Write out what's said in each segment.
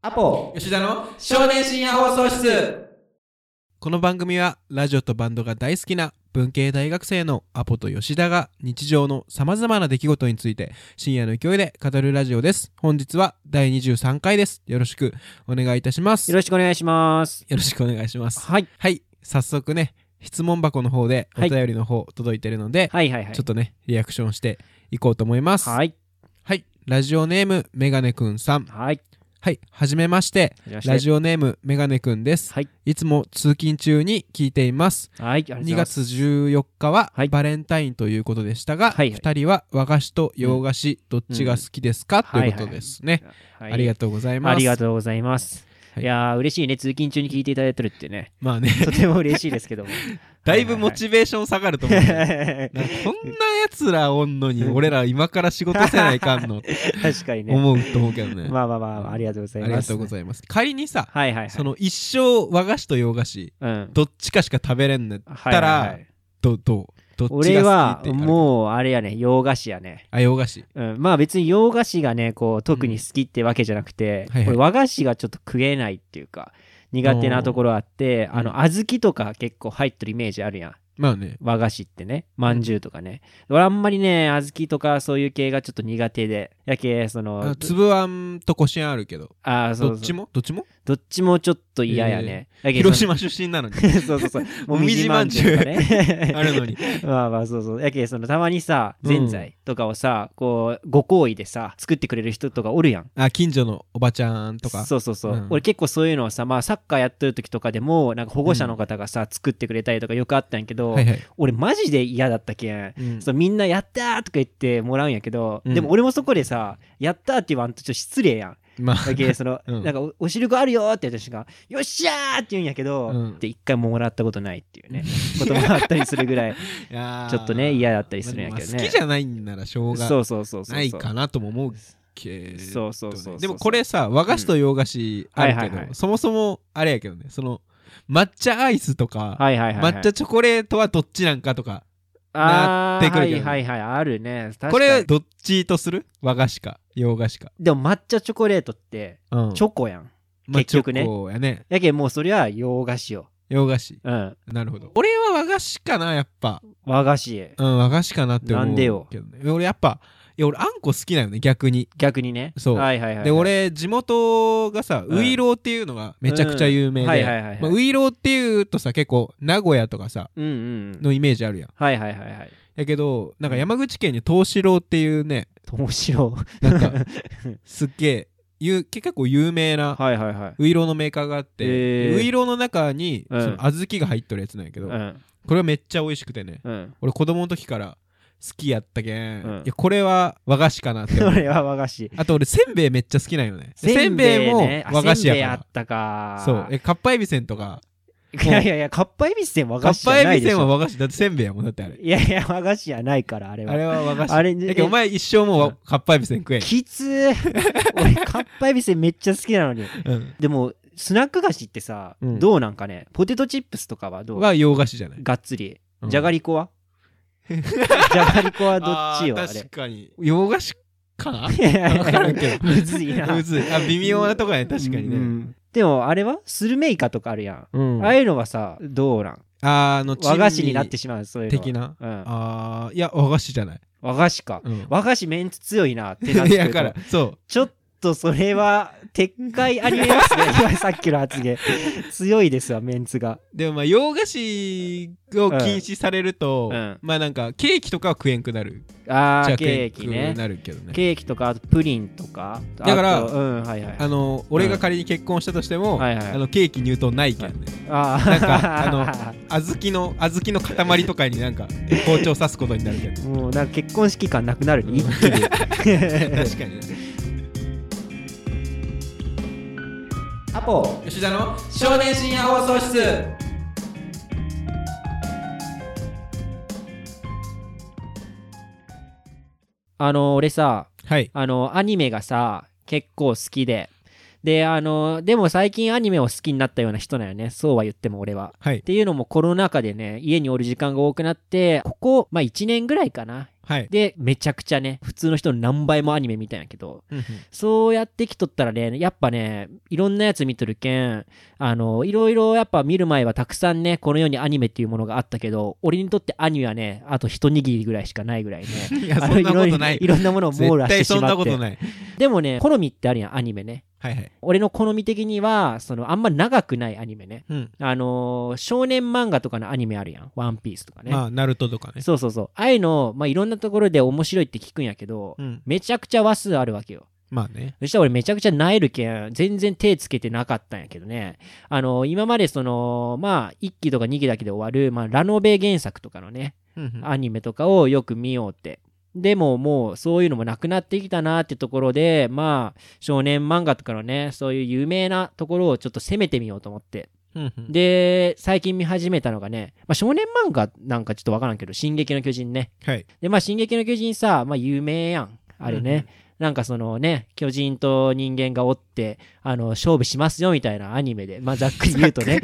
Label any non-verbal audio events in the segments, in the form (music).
アポ吉田の少年深夜放送室。この番組はラジオとバンドが大好きな文系大学生のアポと吉田が日常のさまざまな出来事について深夜の勢いで語るラジオです。本日は第23回です。よろしくお願いいたします。よろしくお願いします。よろしくお願いします。はい。はい。早速ね質問箱の方でおはい。便りの方届いてるので、はいはいはい。ちょっとねリアクションしていこうと思います。はい。はい。ラジオネームメガネくんさん。はい。はいはじめまして。ラジオネームメガネくんです。はい。いつも通勤中に聞いています。はい。ありがとうござ2います。月14日ははい。バレンタインということでしたが、はいはい。2人は和菓子と洋菓子どっちが好きですか、ということですね、はい。ありがとうございます。ありがとうございます。はいいやー、嬉しいね。通勤中に聞いていただいてるってね。まあねとても嬉しいですけども。(laughs) だいぶモチベーション下がると思う、ね、こんなやつらおんのに (laughs) 俺ら今から仕事せないかんの (laughs) 確かにね。思うと思うけどね、まあまあまあ、ありがとうございます。ありがとうございます仮にさ、はいはいはい。その一生和菓子と洋菓子うん。どっちかしか食べれんのやったら、はいはいはいどどう？どっち俺はが好きってもうあれやね、洋菓子やね。あ洋菓子うん、まあ別に洋菓子がね、こう特に好きってわけじゃなくて、はいはいこれ和菓子がちょっと食えないっていうか、苦手なところあって、あの、小豆とか結構入ってるイメージあるやん。まあね和菓子ってね、まんじゅうとかね。俺あんまりね、小豆とかそういう系がちょっと苦手で。やけ、そのあ、粒あんとこしあんあるけど。あーそうどっちも？どっちも？どっちもちょっと嫌やね。やけ広島出身なのに。(laughs) そうそうそう。もみじまんじゅう。あるのに。(laughs) まあまあそうそう。やけそのたまにさ、うん。ぜんざいとかをさ、こう、ご好意でさ、作ってくれる人とかおるやん。あ近所のおばちゃんとか？そうそうそう、うん。俺結構そういうのをさ、まあ、サッカーやってる時とかでもなんか保護者の方がさ、作ってくれたりとかよくあったんやけど、はいはい。俺マジで嫌だったけん、うん。そうみんな「やった!」とか言ってもらうんやけど、うん。でも俺もそこでさ「やった!」って言わんとちょっと失礼やん。まあ。だけその、(laughs) うん。なんかおおしるこあるよって私が「よっしゃー!」って言うんやけど、うん。で一回ももらったことないっていうね。こともあったりするぐらいちょっとね嫌だったりするんやけどね。まあ好きじゃないんならしょうがそうそうそうそうないかなとも思うけどね。そうそうそうそうでもこれさ和菓子と洋菓子あるけはいはいはい。どそもそもあれやけどね。その抹茶アイスとかはいはいはい、はい、抹茶チョコレートはどっちなんかとかなってくるけどはいはいはいあるね。確かに。これどっちとする和菓子か洋菓子か。でも抹茶チョコレートってうん。チョコやん。まあ結局ね。チョコやね。やけんもうそれは洋菓子よ。洋菓子。うん。なるほど。俺は和菓子かなやっぱ。和菓子。うん和菓子かなって思うなんでよ。けどね俺やっぱいや俺あんこ好きなよね逆に逆にね。そうはいはいはいはい。で俺地元がさうんウイローっていうのがめちゃくちゃ有名でウイローっていうとさ結構名古屋とかさうんうんうん。のイメージあるやんはいはいはいはい。やけどなんか山口県に東四郎っていうね面白なんか (laughs) すっげえゆ結構有名なはいはいはい。ウイローのメーカーがあって、へーウイローの中にそうんの小豆が入っとるやつなんやけど、うん。これはめっちゃ美味しくてねうん。俺子供の時から好きやったけん、うん。いやこれは和菓子かなって思う。(laughs) 俺は和菓子。あと俺せんべいめっちゃ好きなんよね。せんべいもね。あ和菓子せんべいやかあったか。らそう。えかっぱえびせんとか。いやいやいや、かっぱえびせん和かっ菓子じゃぱえびせ。んは和菓子。だってせんべいやもんだってあれ。いやいや、和菓子じゃないから、あれは。あれは和菓子。あれだけどお前一生もうわかっぱえびせん食えん、きつー。俺、かっぱえびせんめっちゃ好きなのに。うん、でも、スナック菓子ってさ、うん。どうなんかね、ポテトチップスとかはどう？は洋菓子じゃない。がっつり。うん。じゃがりこは？じゃがりこはどっちよ、あ確。かに。洋菓子か？ないやいやわからんけど。むずいな。むずい。あ微妙なとこやね確かにね、うんでも、あれはスルメイカとかあるやん。うん。ああいうのはさ、どうなん？あの和菓子になってししまう、そういう。的な？うん。あーいや和菓子じゃない、和菓子か。うん、和菓子メンツ強いなってなってくると。(laughs) いやからそう。ちょっとそれは撤回ありえますね。(laughs) 今さっきの発言。強いですわメンツが。でもまあ洋菓子を禁止されると、うん。まあなんかケーキとかは食えんくなる。ああケーキね。なるけどね。ケーキとかあとプリンとか。だからうんはいはいあの俺が仮に結婚したとしても、はいはいあのケーキ入刀ないけんね、あなんかあの (laughs) 小豆の小豆の塊とかになんか包丁刺すことになるけどもうなんか結婚式感なくなるね一気に。(laughs) 確かにね吉田の少年深夜放送室。あの俺さはい。あのアニメがさ結構好きで。であのでも最近アニメを好きになったような人なんよね。そうは言っても俺は。はい。っていうのもコロナ禍でね家におる時間が多くなってここ、まあ、1年ぐらいかなはい。で、めちゃくちゃね、普通の人の何倍もアニメ見たんやけど、うんうんそうやってきとったらね、やっぱね、いろんなやつ見とるけん、あの、いろいろやっぱ見る前はたくさんね、この世にアニメっていうものがあったけど、俺にとってアニメはね、あと一握りぐらいしかないぐらいね。(laughs) いや、そんなことないいろんなものを網羅して絶対そんしまって。なことない。でもね、好みってあるやん、アニメね。はいはい。俺の好み的には、その、あんま長くないアニメね。うん。あのー少年漫画とかのアニメあるやん。ワンピースとかね。まあ、ナルトとかね。そうそうそう。ああいうの、まあ、いろんなところで面白いって聞くんやけど、うん。めちゃくちゃ話数あるわけよ。まあね。そしたら俺めちゃくちゃナえるけん、全然手つけてなかったんやけどね。あの今までその、まあ、1期とか2期だけで終わる、まあ、ラノベ原作とかのね、うんうんアニメとかをよく見ようって。でももうそういうのもなくなってきたなってところで、まあ、少年漫画とかのね、そういう有名なところをちょっと攻めてみようと思って。で、最近見始めたのがね、まあ、少年漫画なんかちょっとわからんけど、進撃の巨人ね。はい。で、まあ、進撃の巨人さ、まあ、有名やん。あれね。なんかそのね、巨人と人間がおって、あの、勝負しますよみたいなアニメで、まあ、ざっくり言うとね。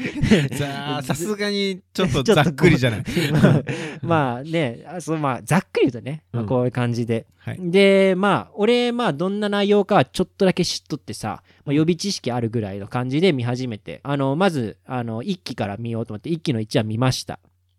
さあ、(laughs) さすがにちょっとざっくりじゃない。まあまあね、あそうまあ、ざっくり言うとね、まあ、うんこういう感じで。はい。で、まあ、俺、まあ、どんな内容かはちょっとだけ知っとってさ、まあ、予備知識あるぐらいの感じで見始めて、あの、まず、あの、1期から見ようと思って、1期の1は見ました。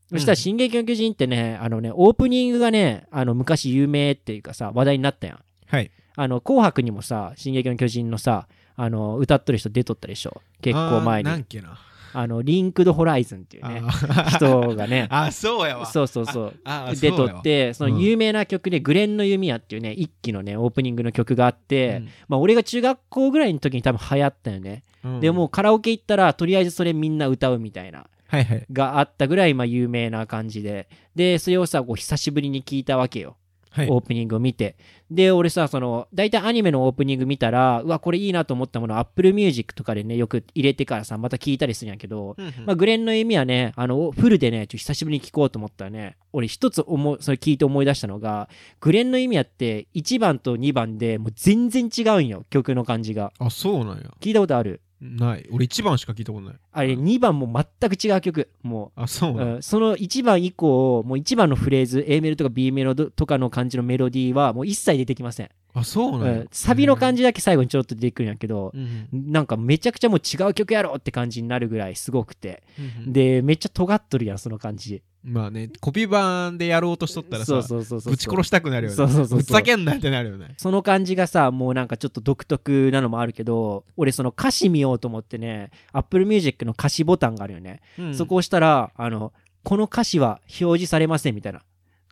そしたら、進撃の巨人ってね、あのね、オープニングがね、あの、昔有名っていうかさ、話題になったやん。はい。あの、紅白にもさ、進撃の巨人のさ、あの、歌っとる人出とったでしょ？結構前に。あ。の、リンクドホライズンっていうね、人がね、(laughs) あ、そうやわ。そうそうそう。出とって、その有名な曲で、グレンの弓矢っていうね、一期のね、オープニングの曲があって、まあ、俺が中学校ぐらいの時に多分流行ったよね。うんでもうカラオケ行ったら、とりあえずそれみんな歌うみたいな、はいはい。があったぐらい、まあ、有名な感じで。で、それをさ、こう久しぶりに聞いたわけよ。はい。オープニングを見て。で、俺さ、その、大体アニメのオープニング見たら、うわ、これいいなと思ったもの、Apple Music とかでね、よく入れてからさ、また聞いたりするんやけど、うんうんまあ、グレンの意味はね、あの、フルでね、ちょっと久しぶりに聞こうと思ったらね、俺一つ思う、それ聞いて思い出したのが、グレンの意味はって1番と2番でもう全然違うんよ、曲の感じが。あ、そうなんや。聞いたことある？ない。俺一番しか聞いたことない。あれ、2番も全く違う曲。もあ、そうう、なんや。うん、その1番以降、もう1番のフレーズ、A メロとか B メロとかの感じのメロディーはもう一切出てきません。あ、そううなんやん、。サビの感じ。じだけ最後にちょっと出てくるんやけど、うんうんなんかめちゃくちゃもう違う曲やろって感じになるぐらいすごくて。うんうんで、めっちゃ尖っとるやん、その感じ。まあね、コピー版でやろうとしとったらそうさ、そうそうそう。ぶち殺したくなるよね。そうそうそうそうぶっざけんなってなるよね。その感じがさ、もうなんかちょっと独特なのもあるけど、俺その歌詞見ようと思ってね、Apple Music の歌詞ボタンがあるよね。そこを押したら、あの、この歌詞は表示されませんみたいな。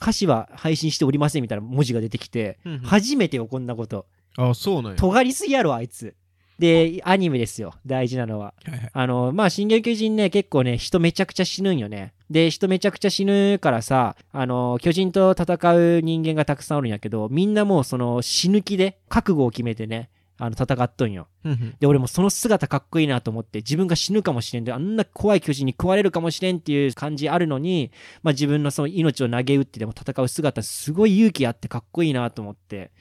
歌詞は配信しておりませんみたいな文字が出てきて、うんうん初めてよ、こんなこと。あ、そうなんや。尖りすぎやろ、あいつ。で、アニメですよ、大事なのは。はいはいあの、まあ、進撃巨人ね、結構ね、人めちゃくちゃ死ぬんよね。で、人めちゃくちゃ死ぬからさ、あの、巨人と戦う人間がたくさんおるんやけど、みんなもうその死ぬ気で覚悟を決めてね、あの、戦っとんよ。で、俺もその姿かっこいいなと思って、自分が死ぬかもしれんで、あんな怖い巨人に食われるかもしれんっていう感じあるのに、まあ自分のその命を投げ打ってでも戦う姿、すごい勇気あってかっこいいなと思って。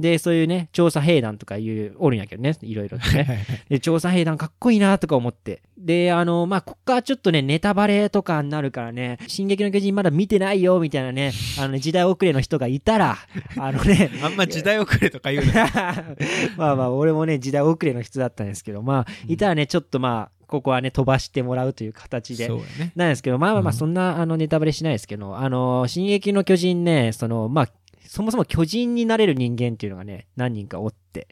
で、そういうね、調査兵団とかいう、おるんやけどね、いろいろとね。で、調査兵団かっこいいなとか思って。で、あの、まあ、こっからちょっとね、ネタバレとかになるからね、進撃の巨人まだ見てないよ、みたいなね、あのね、時代遅れの人がいたら、(laughs) あのね、あんま時代遅れとか言うな。(laughs) まあまあ、俺もね、時代遅れの人だったんですけど、まあ、いたらね、ちょっとまあ、ここはね、飛ばしてもらうという形でそう。やね。なんですけど、まあまあまあ、うんそんな、あの、ネタバレしないですけど、あの、進撃の巨人ね、その、まあ、そもそも巨人になれる人間っていうのがね、何人かおって。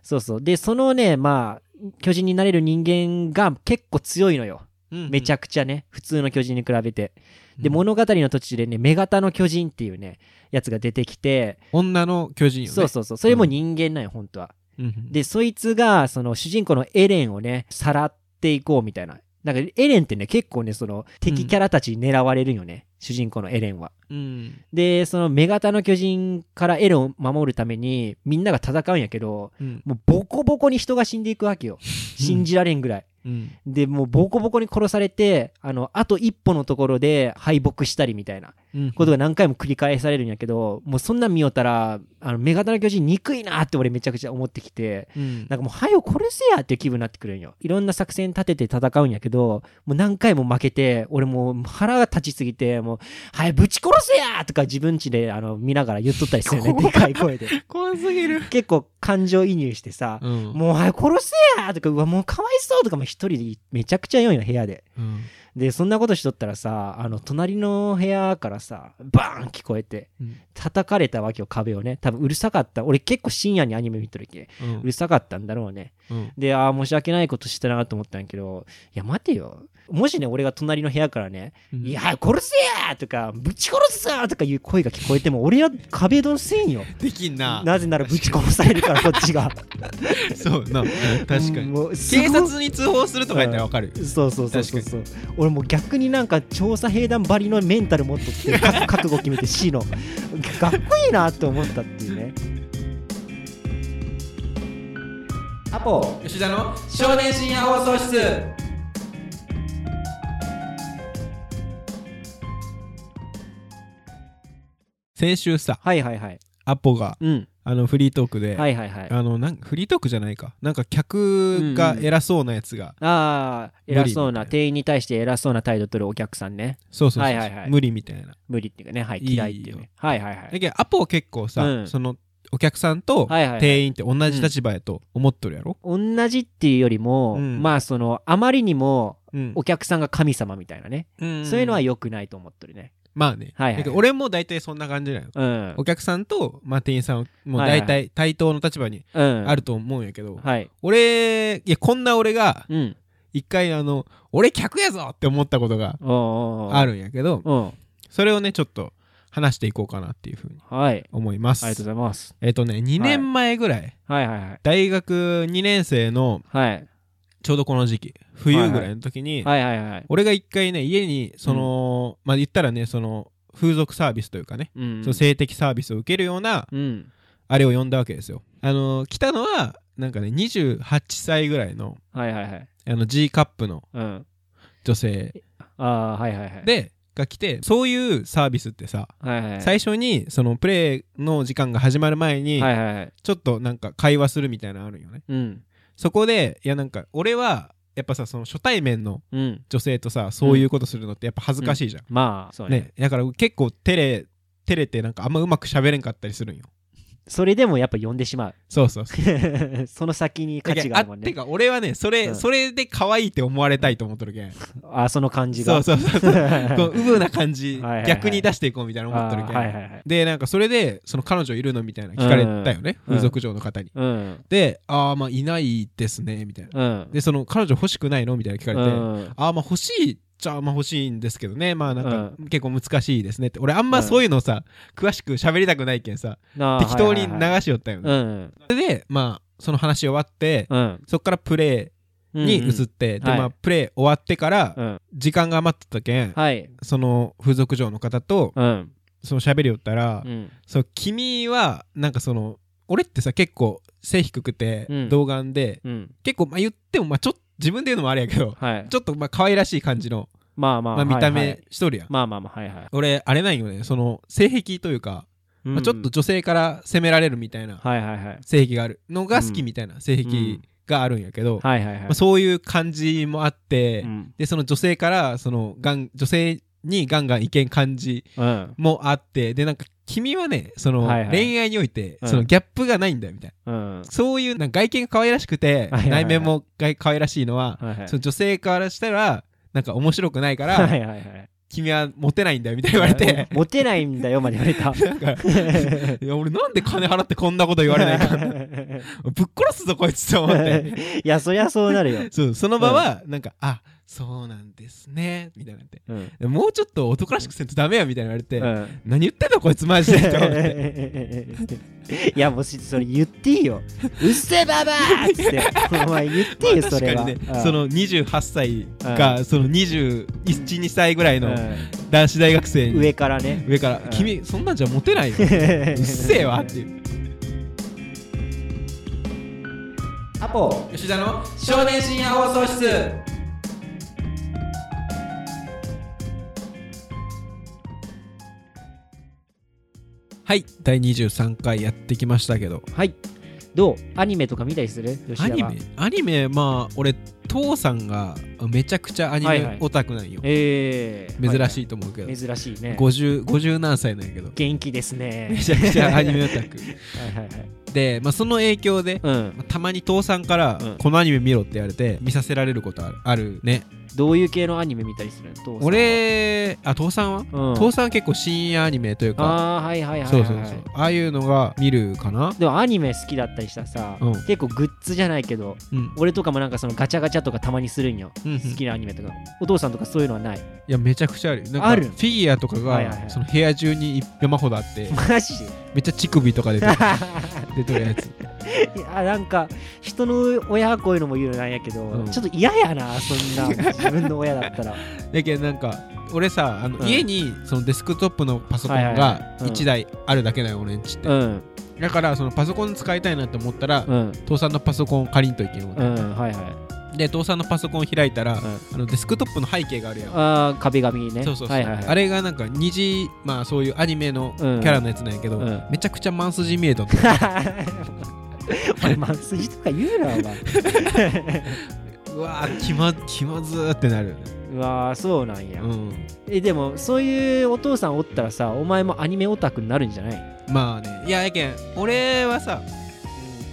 そうそう。で、そのね、まあ、巨人になれる人間が結構強いのよ。うんうん。めちゃくちゃね、普通の巨人に比べて。で、うん物語の途中でね、女型の巨人っていうね、やつが出てきて、女の巨人よね。そうそうそう。それも人間なんよ、本当は。うんうん。で、そいつが、その主人公のエレンをね、さらっていこうみたいな。なんか、エレンってね、結構ね、その、敵キャラたちに狙われるよね。主人公のエレンは。うん。で、その、女型の巨人からエレンを守るために、みんなが戦うんやけど、うん。もうボコボコに人が死んでいくわけよ。(laughs) 信じられんぐらい。うん。でもうボコボコに殺されてあのあと一歩のところで敗北したりみたいなうん。ことが何回も繰り返されるんやけどもうそんなん見よったらあの女型の巨人憎いなって俺めちゃくちゃ思ってきてうん。なんかもう、はよ殺せやっていう気分になってくるんよ。いろんな作戦立てて戦うんやけど、もう何回も負けて、俺もう腹が立ちすぎて、もう、はい、ぶち殺せやとか自分家であの見ながら言っとったりするよね、(laughs) でかい声で。怖すぎる。結構感情移入してさ、うん。もう、はい、殺せやとか、うわ、もうかわいそうとかも一人でめちゃくちゃ言うんよ、部屋で。うんで、そんなことしとったらさ、あの、隣の部屋からさ、バーン聞こえて、うん叩かれたわけよ、壁をね。多分うるさかった。俺結構深夜にアニメ見とるけ。うんうるさかったんだろうね。うんで、ああ、申し訳ないことしたなと思ったんやけど、いや、待てよ。もしね、俺が隣の部屋からね、うんいや、殺せやとか、ぶち殺すぞとかいう声が聞こえても、俺は壁ドンせんよ。できんななぜならぶち殺されるから、(laughs) こっちが。そうな確かに警察に通報するとか言ったらわかるそうそうそうそうそう。俺もう逆になんか調査兵団ばりのメンタル持っとって、覚 (laughs) 覚悟決めて死の。かっこいいなって思ったっていうね。アポ吉田の少年深夜放送室先週さはいはいはい。アポがうん。あのフリートークで、はいはいはい。あのなんフリートークじゃないかなんか客が偉そうなやつが、ああ、無理偉そうな、店員に対して偉そうな態度取るお客さんね。そうそうそう、はいはいはい無理みたいな無理っていうかね、はい、いいよ嫌いっていうね。はいはいはい。だけどアポは結構さ、うんそのお客さんとはいはいはい店員って同じ立場やと思っとるやろ、同じっていうよりも、うんまあその、あまりにもうんお客さんが神様みたいなね。うんそういうのは良くないと思ってるね。まあね、はいはい俺も大体そんな感じなのうん。お客さんと、まあ、店員さんも大体対等の立場にうん。あると思うんやけど、はい。俺いやこんな俺がうん。一回あの俺客やぞって思ったことがあ。るんやけどうん。それをねちょっと話していこうかなっていうふうにはい。思いますありがとうございます。えっ、とね2年前ぐらい、はいはいはい。大学2年生のはい。ちょうどこの時期冬ぐらいの時に、はいはいはい。俺が一回ね家にその、まあ言ったらねその風俗サービスというかね、うん。その性的サービスを受けるようなうん。あれを呼んだわけですよあの来たのはなんかね28歳ぐらいのはいはいはい。あの G カップのうん。女性ああ、はいはいはい。、でが来てそういうサービスってさはいはいはい。最初にそのプレイの時間が始まる前にはいはいはい。ちょっとなんか会話するみたいなのあるよねうん。そこでいやなんか俺はやっぱさその初対面のうん。女性とさそういうことするのってやっぱ恥ずかしいじゃん、まあ、そうね。ねだから結構照れ照れてなんかあんまうまく喋れんかったりするんよそれでもやっぱ呼んでしまう。そうそうそう (laughs) その先に価値があるもんね。てか俺はねそれ、うんそれで可愛いって思われたいと思っとるけんあ、その感じが。そうそうそうそう (laughs) こううぶな感じはいはいはい逆に出していこうみたいな思っとるけん、あはいはいはい。でなんかそれでその彼女いるのみたいな聞かれたよね、うん風俗嬢の方に、うん。でああまあいないですねみたいなうん。でその彼女欲しくないのみたいな聞かれて、うんああまあ欲しいじゃあまあ欲しいんですけどねまあなんか結構難しいですねって俺あんまそういうのさ、詳しく喋りたくないけんさなあ適当にはいはいはい流しよったよね、うん。それでまあその話終わって、うん。そっからプレイに移って、ではいまあプレイ終わってからうん。時間が余ってたけん、はい。その風俗嬢の方とうん。その喋りよったら、うん。そう君はなんかその俺ってさ結構背低くてうん童顔で、うん。結構まあ言ってもまあちょっと自分で言うのもあれやけどはい。ちょっとまあ可愛らしい感じの、まあまあ。まあ、見た目しとるやん、まあまあまあ、はいはい。俺あれなんよねその性癖というか、まあ、ちょっと女性から責められるみたいな。性癖があるのが好きみたいな性癖があるんやけど、はいはいはいまあ、。そういう感じもあって、うん。でその女性からそのガン女性にガンガン意見感じうん。もあってでなんか君はねそのはいはい恋愛においてうんそのギャップがないんだよみたいな、うん。そういうなんか外見が可愛らしくてはいはいはい内面もが可愛らしいのははいはい。その女性からしたらなんか面白くないかはいらはいはい。君はモテないんだよみたいな言われて (laughs) モテないんだよまで言われた。なんかいや俺なんで金払ってこんなこと言われないか (laughs) ぶっ殺すぞこいつと思っていや、そりゃそうなるよ。そうその場はなんか、あそうなんですね。みたいになってうん。もうちょっと男らしくせんとダメやみたいな言われて、うん。何言ってんのこいつマジで。って思っていやもしそれ言っていいよ。うっせえばばーっつって。お前言っていいよ、それは。確かにね。うん。その28歳がその212歳ぐらいのう男子大学生んに。上からね。上から。うん「君そんなんじゃモテないよ。(laughs) うっせえわ」っていう。アポ。吉田の少年深夜放送室はい。第23回やってきましたけど。はい。どう？アニメとか見たりする？吉田は。アニメ？アニメまあ俺父さんがめちゃくちゃアニはいはい。メオタクなんよ、えー、珍いしいと思うけど、はい珍しいね。50, 50何歳なんやけど。元気ですね。めちゃくちゃアニメオタク。(laughs) はいはいはい。で、まあ、その影響で、うん。まあたまに父さんから、うん。このアニメ見ろって言われて見させられることあるあるねどういう系のアニメ見たりするの？父さんは。俺あ父さんは、うん。父さんは結構深夜アニメというか。ああはいはいはいはいそうそうそう。ああいうのが見るかな。でもアニメ好きだったりしたらさ、うん。結構グッズじゃないけどうん、俺とかもなんかそのガチャガチャとかたまにするんよ、うんうん。好きなアニメとか。お父さんとかそういうのはない？いやめちゃくちゃあるあるフィギュアとかが、その部屋中に山ほどあって (laughs) マジで？めっちゃ乳首とか出てる。(laughs) 出てるやついやなんか人の親がこういうのも言うのなんやけど、うん。ちょっと嫌やなそんな自分の親だったら。(laughs) だけどなんか俺さあの、うん。家にそのデスクトップのパソコンがはいうん。1台あるだけなの俺んちって、うん。だからそのパソコン使いたいなって思ったら、うん。父さんのパソコンを借りんといけんわけ、うんはいはい。で父さんのパソコン開いたら、うん。あのデスクトップの背景があるやん。あー壁紙ね。そうそうそう、はいはいはい、あれがなんか二次まあそういうアニメのキうん。ャラのやつなんやけど、うん。めちゃくちゃマンスジ見えとんの (laughs) (laughs) お前マンスジとか言うなお前。(laughs) うわー気ま気まずーってなるうわーそうなんや、うん。えでもそういうお父さんおったらさお前もアニメオタクになるんじゃない？まあね。いややけん俺はさ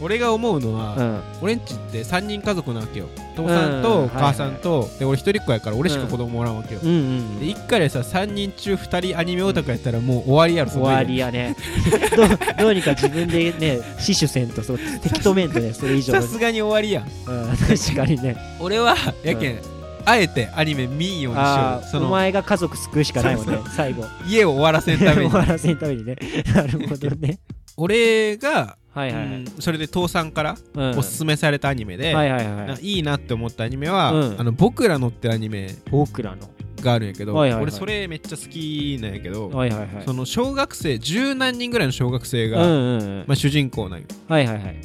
俺が思うのは、うん。俺んちって3人家族なわけよ。父さんとうん。母さんと、で俺一人っ子やから俺しか子供おらんわけよ、うん。うんで一家でさ3人中2人アニメオタクやったらもう終わりやろ終わりややね。(laughs) どうどうにか自分でね死守せんとそう敵止めんとねそれ以上。のさすがに終わりやん。うん確かにね。俺はやけん、あえてアニメ見んようにしよう。その前が家族救うしかないもんね最後。家を終わらせんため (laughs) 終にわらせんためにね。(laughs) なるほどね。俺が、はいはいはい。うん。それで父さんからうん。おすすめされたアニメで、はいはいはいないいなって思ったアニメは、うん。あの僕らのってアニメ僕らの？があるんやけど、はいはいはい。俺それめっちゃ好きなんやけど、はいはいはい。その小学生十何人ぐらいの小学生うんが、うんうん。まあ、主人公なんよ。はいはいはい。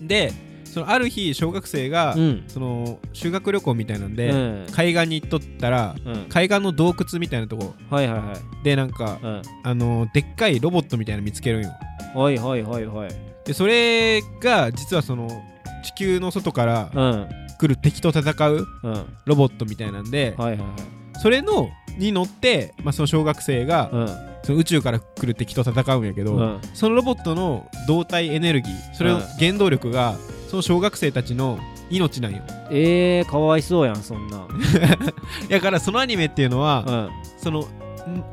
でそのある日小学生が、うん。その修学旅行みたいなんで、うん。海岸に行っとったらうん。海岸の洞窟みたいなとこ。はいはいはい。でなんか、うん。あのでっかいロボットみたいなの見つけるんよ。はいはいはいはいでそれが実はその地球の外からうん。来る敵と戦うロボットみたいなんで、はいはいそれのに乗って、まあ、その小学生が、うん。その宇宙から来る敵と戦うんやけど、うん。そのロボットの動体エネルギーそれのうん。原動力がその小学生たちの命なんよ。えー、かわいそうやんそんなだ (laughs) からそのアニメっていうのは、うん。そのん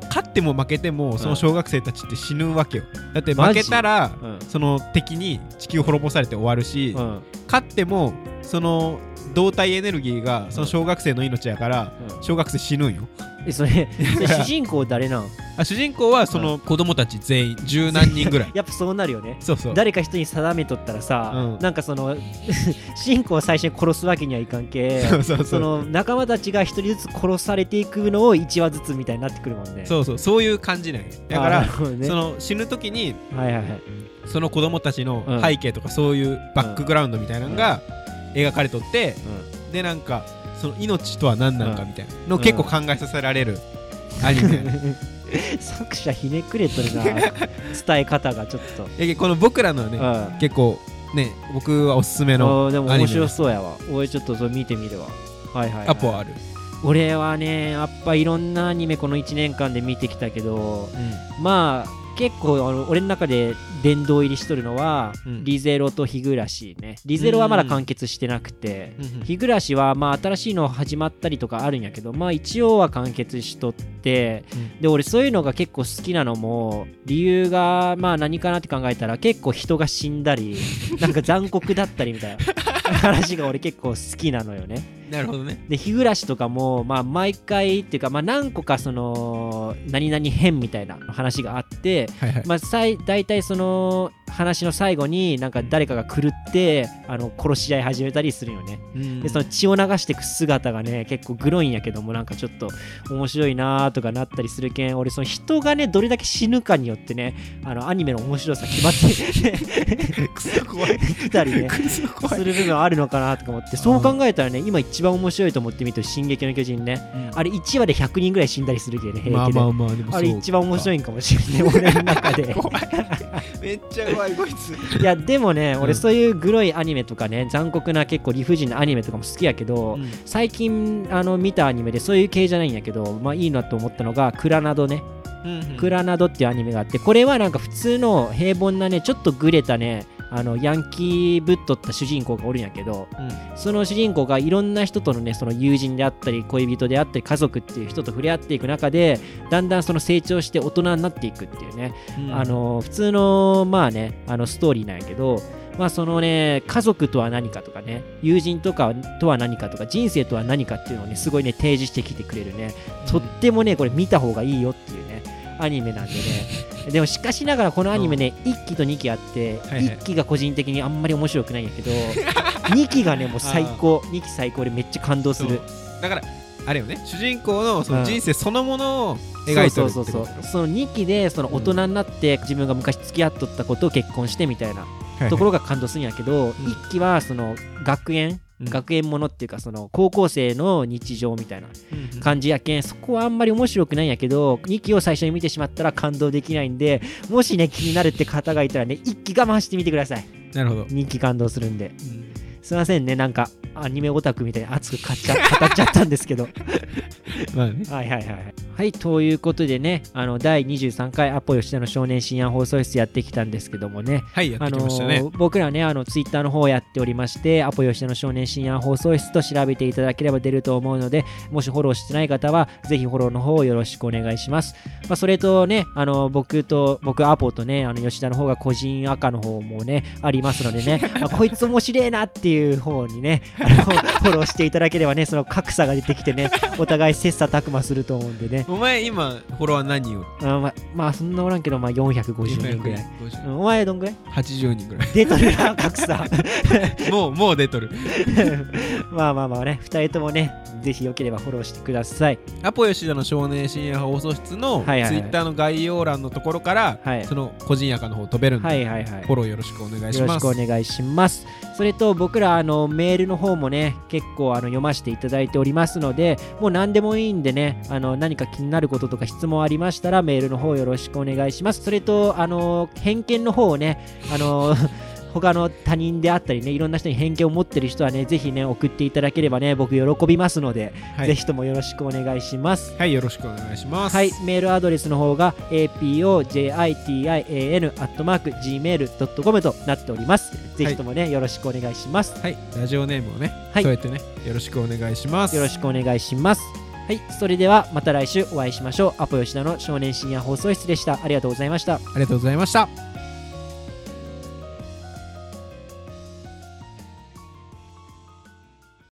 勝っても負けてもその小学生たちって死ぬわけよ。だって負けたらうん。その敵に地球滅ぼされて終わるし、うん。勝ってもその動体エネルギーがその小学生の命やからうん。小学生死ぬんよ。えそれそれ主人公誰なん？(laughs) あ主人公はその子供たち全員十何人ぐらい。(laughs) やっぱそうなるよね。そうそう。誰か人に定めとったらさ、うん。なんかその (laughs) 主人公を最初に殺すわけにはいかんけそうそうそそうの仲間たちが一人ずつ殺されていくのを1話ずつみたいになってくるもんね。そうそう。そういう感じなんよだかあーならるほどね。その死ぬ時にはいはいはい。その子供たちのうん。背景とかそういうバックグラウンドみたいなのが描かれとってうでなんかその命とは何なのかみたいなのを結構考えさせられるアニメ。(laughs) 作者ひねくれとるな。(laughs) 伝え方がちょっと、この僕らのはねうん。結構ね僕はおすすめのでも面白そうやわ。俺ちょっとそれ見てみるわ。はいはい、はい、アポはある。俺はねやっぱいろんなアニメこの1年間で見てきたけどまあ結構あの俺の中で殿堂入りしとるのは、うん。リゼロと日暮らしね。リゼロはまだ完結してなくて、うん。日暮らしはまあ新しいの始まったりとかあるんやけどまあ一応は完結しとってで俺そういうのが結構好きなのも理由がまあ何かなって考えたら結構人が死んだりなんか残酷だったりみたいな (laughs) 話が俺結構好きなのよね。なるほどね。で日暮とかも、まあ、毎回っていうか、まあ、何個かその何々編みたいな話があって、はいはい。まあ、さい大体その話の最後になんか誰かが狂ってあの殺し合い始めたりするよね。うん。でその血を流していく姿がね結構グロいんやけどもなんかちょっと面白いなーとかなったりするけん俺その人がねどれだけ死ぬかによってねあのアニメの面白さ決まって (laughs) クソ怖い。(laughs) きたりね (laughs) する部分あるのかなとか思ってそう考えたらね今一番面白いと思ってみると「進撃の巨人ね」あれ1話で100人ぐらい死んだりするけどね平気で、まあれ一番面白いんかもしれない俺の中で。(laughs) めっちゃ怖いこいつ。いやでもねうん。俺そういうグロいアニメとかね残酷な結構理不尽なアニメとかも好きやけど、うん。最近あの見たアニメでそういう系じゃないんやけどまあいいなと思ったのがクラナドね、クラナドっていうアニメがあってこれはなんか普通の平凡なねちょっとグレたねあのヤンキーぶっとった主人公がおるんやけどその主人公がいろんな人とのねその友人であったり恋人であったり家族っていう人と触れ合っていく中でだんだんその成長して大人になっていくっていうね。うん。あの普通のまあねあのストーリーなんやけどまあそのね家族とは何かとかね友人とかとは何かとか人生とは何かっていうのをねすごいね提示してきてくれるね。とってもねこれ見た方がいいよっていうねアニメなんでね (laughs) でもしかしながらこのアニメね1期と2期あってはいはい。1期が個人的にあんまり面白くないんやけど (laughs) 2期がねもう最高2期最高でめっちゃ感動する。だからあれよね。主人公のそうん。の人生そのものを描いてるそうそうそうその2期でその大人になって自分が昔付き合っとったことを結婚してみたいなところが感動するんやけど、1期はその学園、うん学園ものっていうかその高校生の日常みたいなうん感じやけんそこはあんまり面白くないんやけど2期を最初に見てしまったら感動できないんでもしね気になるって方がいたらね1期我慢してみてください。なるほど。2期感動するんで。うん。すいませんねなんかアニメオタクみたいに熱く語っちゃ語っちゃったんですけど。(laughs) まあね。はいはいはいはい。はい、ということでね、あの第23回アポ吉田の少年深夜放送室やってきたんですけどもね、はいやっあのてきましたね。ー僕らね、あのツイッターの方やっておりまして、アポ吉田の少年深夜放送室と調べていただければ出ると思うので、もしフォローしてない方は、ぜひフォローの方をよろしくお願いします。まあ、それとね、あの僕と、僕アポとね、あの吉田の方が個人赤の方もね、ありますのでね、(laughs) あこいつ面白いなっていう方にね、フォローしていただければね、その格差が出てきてね、お互い切磋琢磨すると思うんでね。お前今フォロワー何人おるあままあそんなおらんけど、まあ、450人ぐらい。450うんお前どんぐらい？80人ぐらい出とるな、格差。(laughs) もうもう出とる (laughs) まあまあまあね、2人ともね、ぜひよければフォローしてください。アポ吉田の少年深夜放送室のツイッターの概要欄のところからはいその個人赤の方飛べるんではいはいはい。フォローよろしくお願いしよろしますくお願いします。それと僕らあのメールの方方もね結構あの読ませていただいておりますのでもう何でもいいんでねあの何か気になることとか質問ありましたらメールの方よろしくお願いします。それとあの偏見の方をねあの他の他人であったりねいろんな人に偏見を持ってる人はねぜひね送っていただければね僕喜びますので、はいぜひともよろしくお願いします。はいよろしくお願いしますはい、メールアドレスの方が apojitan.gmail.com となっております。ぜひともね、よろしくお願いします。はいラジオネームをねはいそうやってねよろしくお願いしますよろしくお願いします。はい、それではまた来週お会いしましょう。アポ吉田の少年深夜放送室でした。ありがとうございました。ありがとうございました